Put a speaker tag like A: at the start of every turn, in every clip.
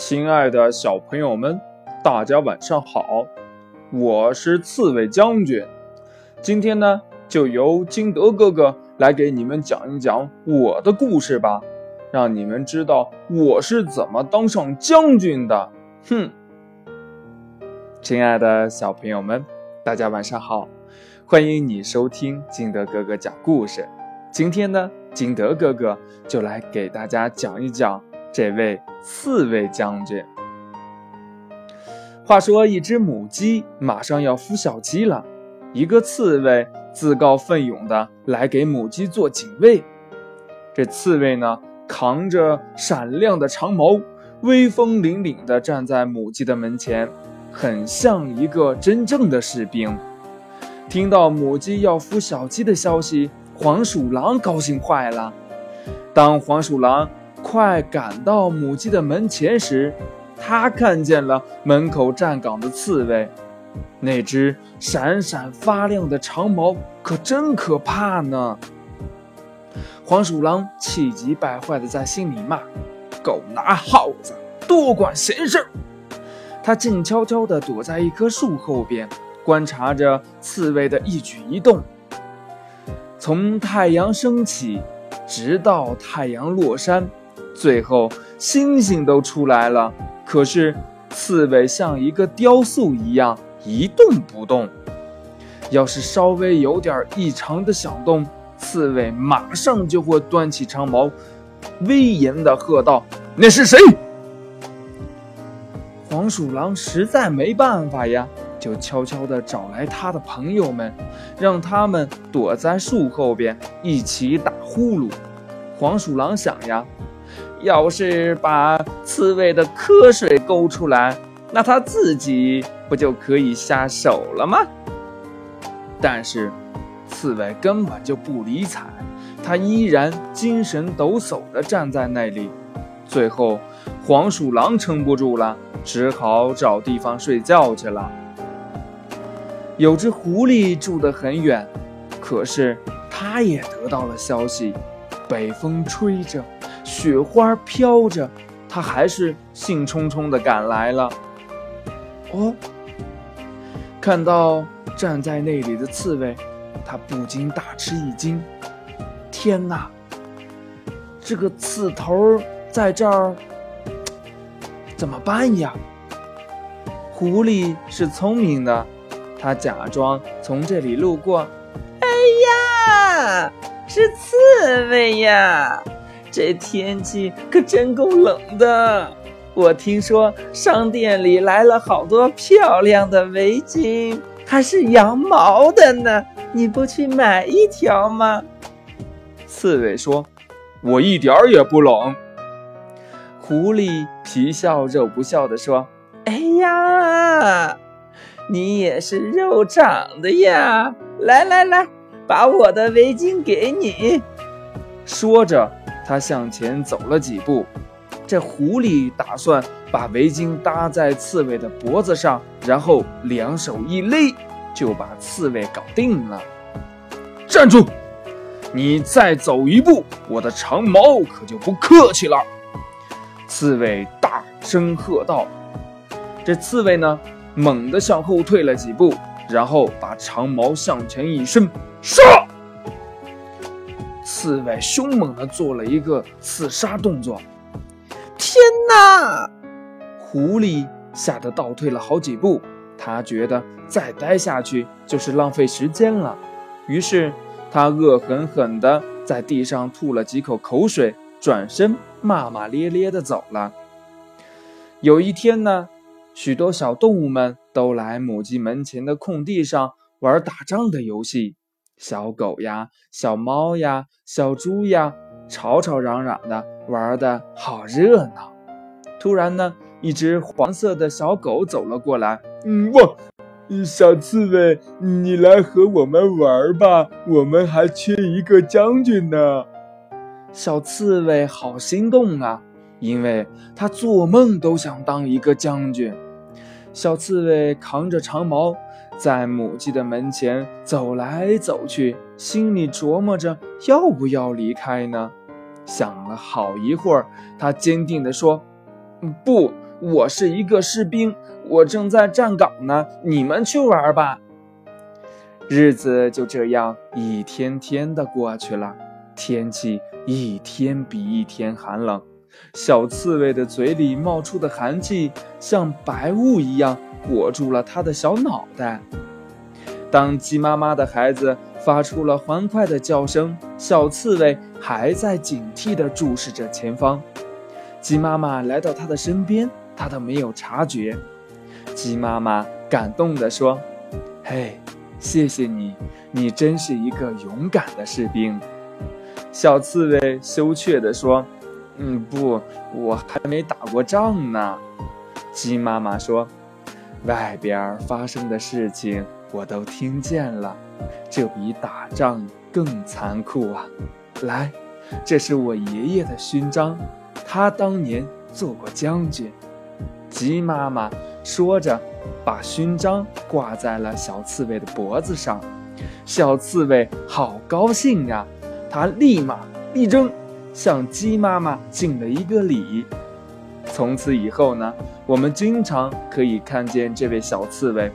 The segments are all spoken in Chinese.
A: 亲爱的小朋友们，大家晚上好！我是刺猬将军，今天呢，就由金德哥哥来给你们讲一讲我的故事吧，让你们知道我是怎么当上将军的。哼！亲爱的小朋友们，大家晚上好，欢迎你收听金德哥哥讲故事。今天呢，金德哥哥就来给大家讲一讲。这位刺猬将军。话说，一只母鸡马上要孵小鸡了，一个刺猬自告奋勇的来给母鸡做警卫。这刺猬呢，扛着闪亮的长矛，威风凛凛的站在母鸡的门前，很像一个真正的士兵。听到母鸡要孵小鸡的消息，黄鼠狼高兴坏了。当黄鼠狼。快赶到母鸡的门前时，他看见了门口站岗的刺猬，那只闪闪发亮的长毛可真可怕呢。黄鼠狼气急败坏地在心里骂：“狗拿耗子，多管闲事！”他静悄悄地躲在一棵树后边，观察着刺猬的一举一动。从太阳升起，直到太阳落山。最后，星星都出来了，可是刺猬像一个雕塑一样一动不动。要是稍微有点异常的响动，刺猬马上就会端起长矛，威严地喝道：“那是谁？”黄鼠狼实在没办法呀，就悄悄地找来他的朋友们，让他们躲在树后边一起打呼噜。黄鼠狼想呀。要是把刺猬的瞌睡勾出来，那他自己不就可以下手了吗？但是刺猬根本就不理睬，他依然精神抖擞地站在那里。最后，黄鼠狼撑不住了，只好找地方睡觉去了。有只狐狸住得很远，可是它也得到了消息，北风吹着。雪花飘着，他还是兴冲冲地赶来了。哦，看到站在那里的刺猬，他不禁大吃一惊。天哪，这个刺头在这儿，怎么办呀？狐狸是聪明的，他假装从这里路过。
B: 哎呀，是刺猬呀！这天气可真够冷的，我听说商店里来了好多漂亮的围巾，还是羊毛的呢。你不去买一条吗？
A: 刺猬说：“我一点儿也不冷。”狐狸皮笑肉不笑地说：“
B: 哎呀，你也是肉长的呀！来来来，把我的围巾给你。”
A: 说着。他向前走了几步，这狐狸打算把围巾搭在刺猬的脖子上，然后两手一勒，就把刺猬搞定了。站住！你再走一步，我的长矛可就不客气了。刺猬大声喝道。这刺猬呢，猛地向后退了几步，然后把长矛向前一伸，杀！刺猬凶猛地做了一个刺杀动作。
B: 天哪！
A: 狐狸吓得倒退了好几步，他觉得再待下去就是浪费时间了。于是他恶狠狠地在地上吐了几口口水，转身骂骂咧咧地走了。有一天呢，许多小动物们都来母鸡门前的空地上玩打仗的游戏。小狗呀，小猫呀，小猪呀，吵吵嚷嚷的，玩的好热闹。突然呢，一只黄色的小狗走了过来。嗯，哇，小刺猬，你来和我们玩吧，我们还缺一个将军呢。小刺猬好心动啊，因为他做梦都想当一个将军。小刺猬扛着长矛。在母鸡的门前走来走去，心里琢磨着要不要离开呢？想了好一会儿，他坚定地说：“不，我是一个士兵，我正在站岗呢，你们去玩吧。”日子就这样一天天的过去了，天气一天比一天寒冷，小刺猬的嘴里冒出的寒气像白雾一样裹住了他的小脑袋。当鸡妈妈的孩子发出了欢快的叫声，小刺猬还在警惕地注视着前方。鸡妈妈来到它的身边，它都没有察觉。鸡妈妈感动地说：“嘿。”谢谢你，你真是一个勇敢的士兵。小刺猬羞怯地说：“嗯，不，我还没打过仗呢。”鸡妈妈说：“外边发生的事情我都听见了，这比打仗更残酷啊！来，这是我爷爷的勋章，他当年做过将军。”鸡妈妈说着。把勋章挂在了小刺猬的脖子上，小刺猬好高兴呀！它立马立正，向鸡妈妈敬了一个礼。从此以后呢，我们经常可以看见这位小刺猬，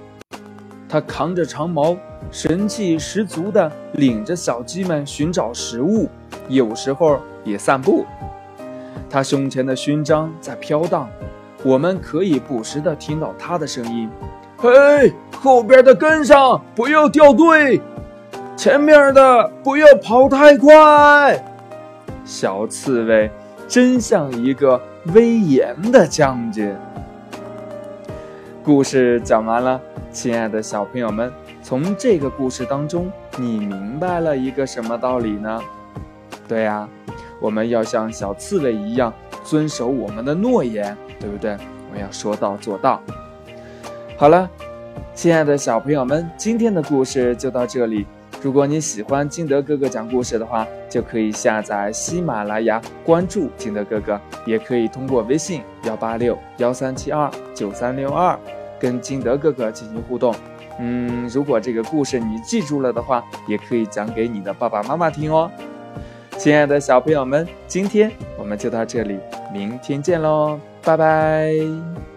A: 它扛着长矛，神气十足地领着小鸡们寻找食物，有时候也散步。它胸前的勋章在飘荡。我们可以不时地听到他的声音：“嘿，后边的跟上，不要掉队；前面的不要跑太快。”小刺猬真像一个威严的将军。故事讲完了，亲爱的小朋友们，从这个故事当中，你明白了一个什么道理呢？对呀，我们要像小刺猬一样遵守我们的诺言。对不对？我们要说到做到。好了，亲爱的小朋友们，今天的故事就到这里。如果你喜欢金德哥哥讲故事的话，就可以下载喜马拉雅，关注金德哥哥，也可以通过微信幺八六幺三七二九三六二跟金德哥哥进行互动。嗯，如果这个故事你记住了的话，也可以讲给你的爸爸妈妈听哦。亲爱的小朋友们，今天我们就到这里，明天见喽。拜拜。